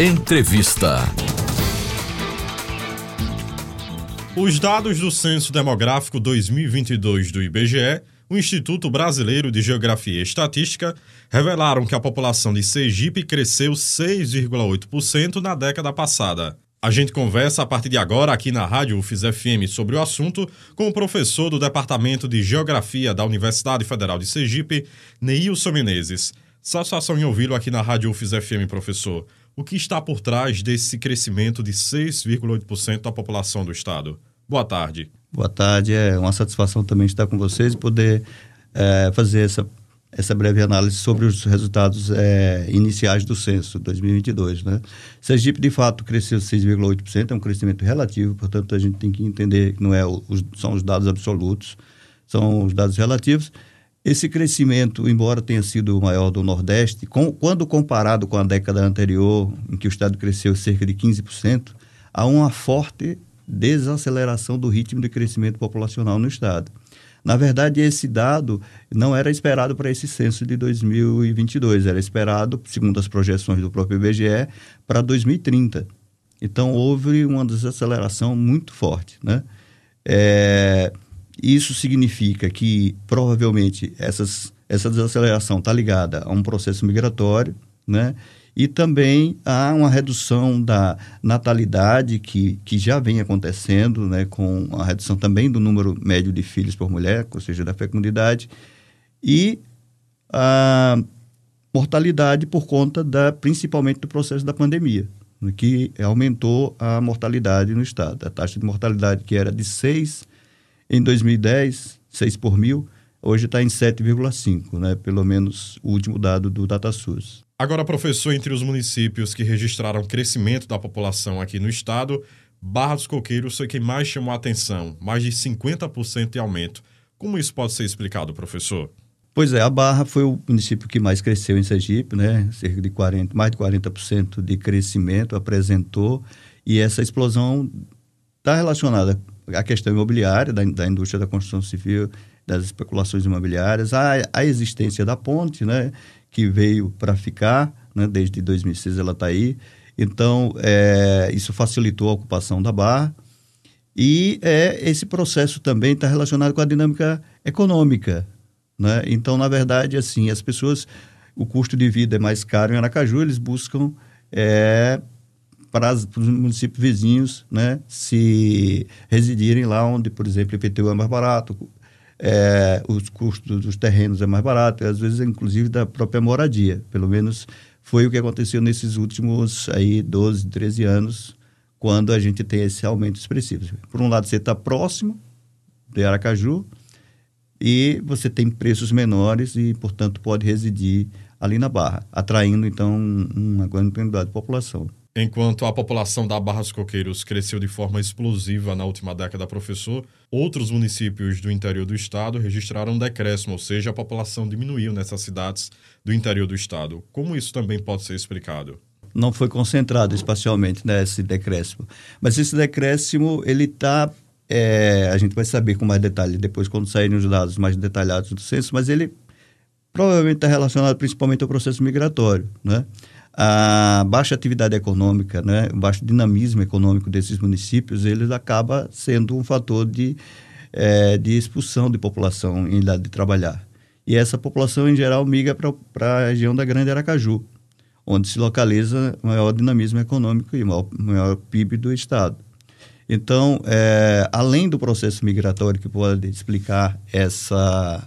Entrevista. Os dados do Censo Demográfico 2022 do IBGE, o Instituto Brasileiro de Geografia e Estatística, revelaram que a população de Sergipe cresceu 6,8% na década passada. A gente conversa a partir de agora aqui na Rádio UFIS FM sobre o assunto com o professor do Departamento de Geografia da Universidade Federal de Sergipe, Neilson Menezes. Satisfação em ouvi-lo aqui na Rádio UFIS FM, professor. O que está por trás desse crescimento de 6,8% da população do estado? Boa tarde. Boa tarde, é uma satisfação também estar com vocês e poder é, fazer essa, essa breve análise sobre os resultados é, iniciais do censo 2022. Né? Sergipe, de fato, cresceu 6,8%, é um crescimento relativo, portanto, a gente tem que entender que não é os, são os dados absolutos, são os dados relativos. Esse crescimento, embora tenha sido maior do Nordeste, com, quando comparado com a década anterior, em que o Estado cresceu cerca de 15%, há uma forte desaceleração do ritmo de crescimento populacional no Estado. Na verdade, esse dado não era esperado para esse censo de 2022, era esperado, segundo as projeções do próprio IBGE, para 2030. Então, houve uma desaceleração muito forte. Né? É, isso significa que, provavelmente, essas, essa desaceleração está ligada a um processo migratório, né? E também há uma redução da natalidade que, que já vem acontecendo, né, com a redução também do número médio de filhos por mulher, ou seja, da fecundidade, e a mortalidade por conta da, principalmente do processo da pandemia, né, que aumentou a mortalidade no estado. A taxa de mortalidade que era de 6 em 2010, 6 por mil, hoje está em 7,5, né, pelo menos o último dado do DataSUS. Agora, professor, entre os municípios que registraram crescimento da população aqui no estado, Barra dos Coqueiros foi quem mais chamou a atenção, mais de 50% de aumento. Como isso pode ser explicado, professor? Pois é, a Barra foi o município que mais cresceu em Sergipe, né? Cerca de 40, mais de 40% de crescimento apresentou, e essa explosão está relacionada à questão imobiliária, da, da indústria da construção civil, das especulações imobiliárias, à, à existência da ponte, né? que veio para ficar, né? desde 2006 ela está aí. Então, é, isso facilitou a ocupação da Barra. E é, esse processo também está relacionado com a dinâmica econômica. Né? Então, na verdade, assim, as pessoas, o custo de vida é mais caro em Aracaju, eles buscam é, para, os municípios vizinhos né, se residirem lá onde, por exemplo, o IPTU é mais barato, é, os custos dos terrenos é mais barato, às vezes inclusive da própria moradia. Pelo menos foi o que aconteceu nesses últimos aí 12, 13 anos, quando a gente tem esse aumento expressivo. Por um lado, você está próximo de Aracaju e você tem preços menores e, portanto, pode residir ali na Barra, atraindo, então, uma grande quantidade de população. Enquanto a população da Barra dos Coqueiros cresceu de forma explosiva na última década, professor, outros municípios do interior do estado registraram um decréscimo, ou seja, a população diminuiu nessas cidades do interior do estado. Como isso também pode ser explicado? Não foi concentrado espacialmente nesse né, decréscimo, mas esse decréscimo ele está é, a gente vai saber com mais detalhe depois quando saírem os dados mais detalhados do censo, mas ele provavelmente está relacionado principalmente ao processo migratório, né? A baixa atividade econômica, né, o baixo dinamismo econômico desses municípios, eles acaba sendo um fator de, é, de expulsão de população em idade de trabalhar. E essa população, em geral, migra para a região da Grande Aracaju, onde se localiza maior dinamismo econômico e maior, maior PIB do Estado. Então, é, além do processo migratório que pode explicar essa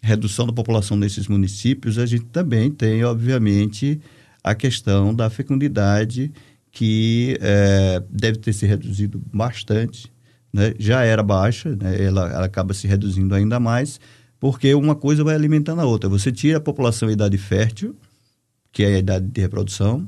redução da população nesses municípios, a gente também tem, obviamente, a questão da fecundidade, que é, deve ter se reduzido bastante. Né? Já era baixa, né? ela, ela acaba se reduzindo ainda mais, porque uma coisa vai alimentando a outra. Você tira a população em idade fértil, que é a idade de reprodução,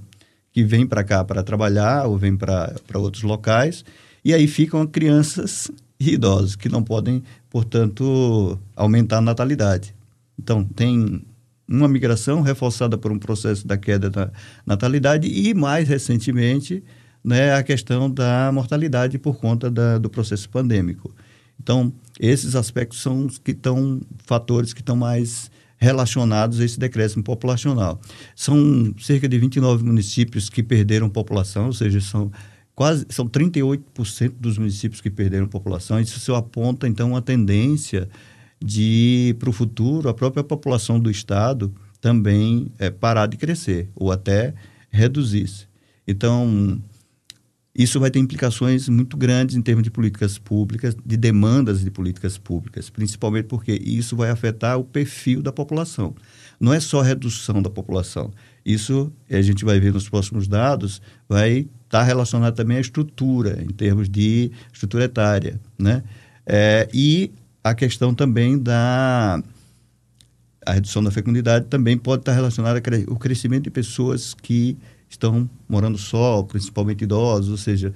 que vem para cá para trabalhar ou vem para outros locais, e aí ficam crianças e idosos, que não podem, portanto, aumentar a natalidade. Então, tem uma migração reforçada por um processo da queda da natalidade e, mais recentemente, né, a questão da mortalidade por conta da, do processo pandêmico. Então, esses aspectos são os que estão fatores que estão mais relacionados a esse decréscimo populacional. São cerca de 29 municípios que perderam população, ou seja, são quase são 38% dos municípios que perderam população. Isso aponta então uma tendência de para o futuro a própria população do estado também é, parar de crescer ou até reduzir-se. Então isso vai ter implicações muito grandes em termos de políticas públicas, de demandas de políticas públicas, principalmente porque isso vai afetar o perfil da população. Não é só redução da população. Isso, a gente vai ver nos próximos dados, vai estar tá relacionado também à estrutura, em termos de estrutura etária. Né? É, e a questão também da a redução da fecundidade também pode estar relacionada ao crescimento de pessoas que estão morando só, principalmente idosos, ou seja,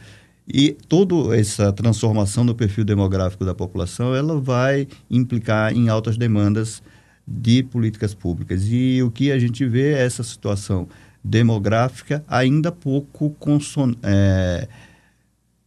e toda essa transformação no perfil demográfico da população, ela vai implicar em altas demandas de políticas públicas. E o que a gente vê é essa situação demográfica ainda pouco conson é,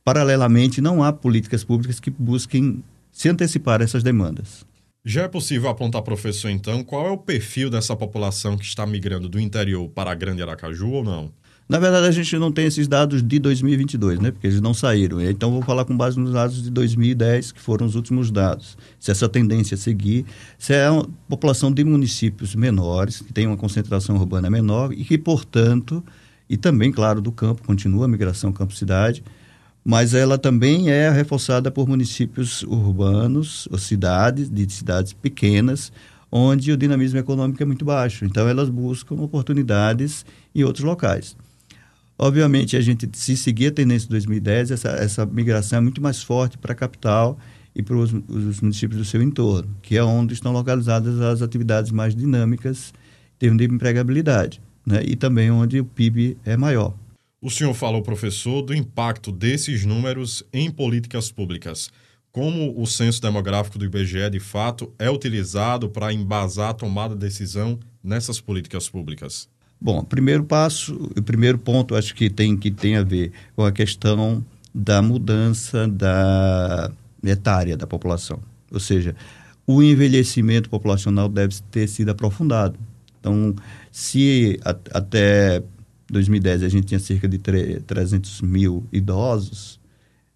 paralelamente não há políticas públicas que busquem se antecipar a essas demandas. Já é possível apontar, professor, então, qual é o perfil dessa população que está migrando do interior para a Grande Aracaju ou não? Na verdade, a gente não tem esses dados de 2022, né? Porque eles não saíram. Então, vou falar com base nos dados de 2010, que foram os últimos dados. Se essa tendência seguir, se é uma população de municípios menores, que tem uma concentração urbana menor e que, portanto, e também, claro, do campo, continua a migração campo-cidade, mas ela também é reforçada por municípios urbanos, ou cidades, de cidades pequenas, onde o dinamismo econômico é muito baixo. Então, elas buscam oportunidades em outros locais. Obviamente, a gente, se seguir a tendência de 2010, essa, essa migração é muito mais forte para a capital e para os, os, municípios do seu entorno, que é onde estão localizadas as atividades mais dinâmicas em termos de empregabilidade, né? e também onde o PIB é maior. O senhor falou, professor, do impacto desses números em políticas públicas. Como o censo demográfico do IBGE, de fato, é utilizado para embasar a tomada de decisão nessas políticas públicas? Bom, primeiro passo, o primeiro ponto, acho que tem, que tem a ver com a questão da mudança da etária da população. Ou seja, o envelhecimento populacional deve ter sido aprofundado. Então, se a, até 2010 a gente tinha cerca de 300 mil idosos,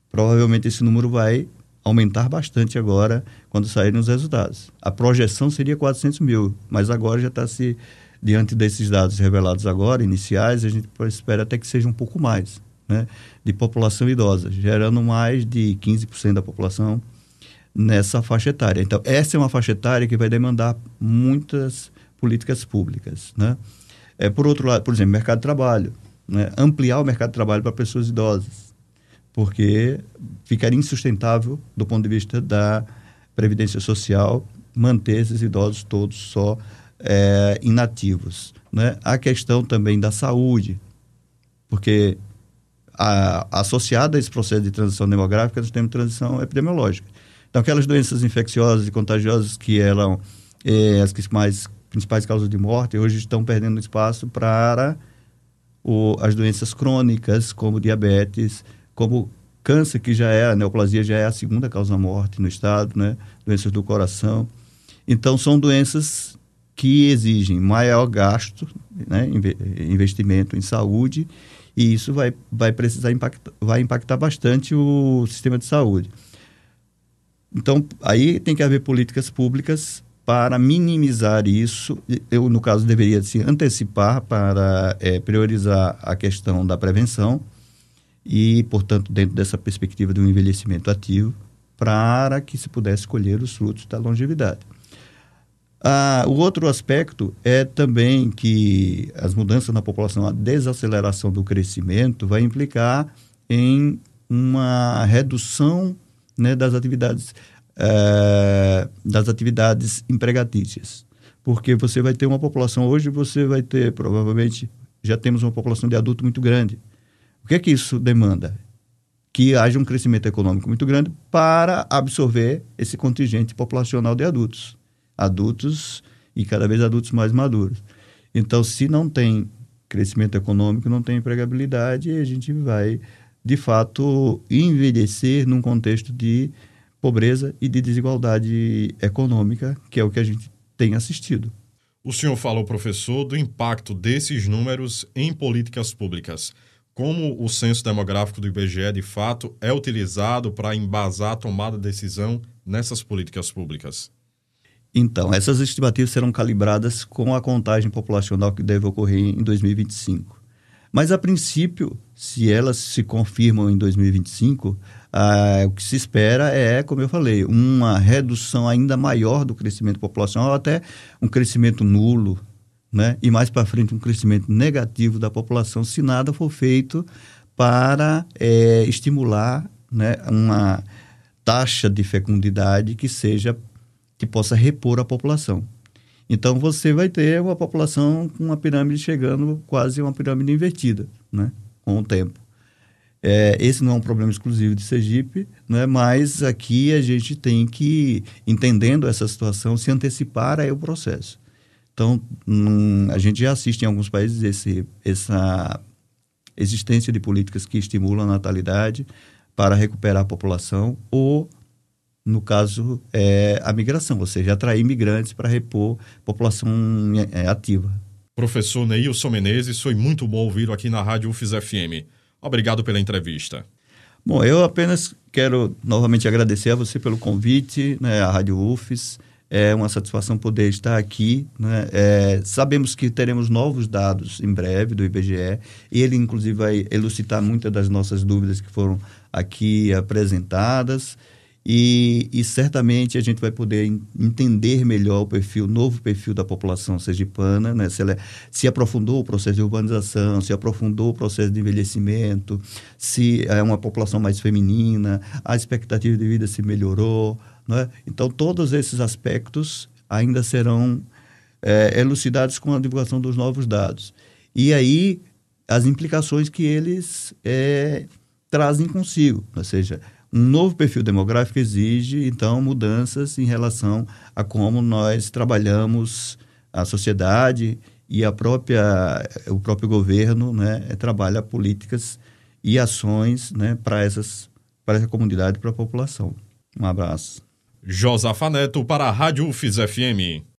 provavelmente esse número vai aumentar bastante agora quando saírem os resultados. A projeção seria 400 mil, mas agora já está se diante desses dados revelados agora, iniciais, a gente espera até que seja um pouco mais, né, de população idosa, gerando mais de 15% da população nessa faixa etária. Então, essa é uma faixa etária que vai demandar muitas políticas públicas, né? É, por outro lado, por exemplo, mercado de trabalho. Né? Ampliar o mercado de trabalho para pessoas idosas. Porque ficaria insustentável, do ponto de vista da previdência social, manter esses idosos todos só é, inativos. Né? A questão também da saúde, porque a, associada a esse processo de transição demográfica, nós temos transição epidemiológica. Então, aquelas doenças infecciosas e contagiosas que eram é, as que mais principais causas de morte, hoje estão perdendo espaço para o, as doenças crônicas, como diabetes, como câncer, que já é, a neoplasia já é a segunda causa de morte no estado, né? doenças do coração. Então, são doenças que exigem maior gasto, né? investimento em saúde, e isso vai, vai precisar impactar, vai impactar bastante o sistema de saúde. Então, aí tem que haver políticas públicas para minimizar isso, eu, no caso, deveria se antecipar para é, priorizar a questão da prevenção e, portanto, dentro dessa perspectiva do envelhecimento ativo, para que se pudesse colher os frutos da longevidade. Ah, o outro aspecto é também que as mudanças na população, a desaceleração do crescimento, vai implicar em uma redução né, das atividades é, das atividades empregatícias. Porque você vai ter uma população, hoje você vai ter, provavelmente, já temos uma população de adulto muito grande. O que é que isso demanda? Que haja um crescimento econômico muito grande para absorver esse contingente populacional de adultos. Adultos e cada vez adultos mais maduros. Então, se não tem crescimento econômico, não tem empregabilidade, a gente vai, de fato, envelhecer num contexto de pobreza e de desigualdade econômica, que é o que a gente tem assistido. O senhor falou, professor, do impacto desses números em políticas públicas. Como o censo demográfico do IBGE, de fato, é utilizado para embasar a tomada de decisão nessas políticas públicas? Então, essas estimativas serão calibradas com a contagem populacional que deve ocorrer em 2025. Mas, a princípio, se elas se confirmam em 2025, ah, o que se espera é, como eu falei, uma redução ainda maior do crescimento populacional, até um crescimento nulo, né? e mais para frente um crescimento negativo da população, se nada for feito para é, estimular né, uma taxa de fecundidade que seja que possa repor a população. Então você vai ter uma população com uma pirâmide chegando quase uma pirâmide invertida, né? com o tempo. É, esse não é um problema exclusivo de Sergipe, né? mas aqui a gente tem que, entendendo essa situação, se antecipar aí o processo. Então, hum, a gente já assiste em alguns países esse, essa existência de políticas que estimulam a natalidade para recuperar a população ou no caso, é a migração, ou seja, atrair imigrantes para repor população é, ativa. Professor Neilson Menezes, foi muito bom ouvir aqui na Rádio UFES FM. Obrigado pela entrevista. Bom, eu apenas quero novamente agradecer a você pelo convite, né, à Rádio UFES. É uma satisfação poder estar aqui. Né? É, sabemos que teremos novos dados em breve do IBGE. E ele, inclusive, vai elucidar muitas das nossas dúvidas que foram aqui apresentadas. E, e, certamente a gente vai poder entender melhor o perfil, novo perfil da população sergipana, né? se, ela, é, se aprofundou o processo de urbanização, se aprofundou o processo de envelhecimento, se é uma população mais feminina, a expectativa de vida se melhorou. Né? Então, todos esses aspectos ainda serão é, elucidados com a divulgação dos novos dados. E aí, as implicações que eles é, trazem consigo, ou seja, novo perfil demográfico exige, então, mudanças em relação a como nós trabalhamos a sociedade e a própria, o próprio governo né, trabalha políticas e ações né, para, essas, para essa comunidade, para a população. Um abraço. Josafa Neto para a Rádio UFIS FM.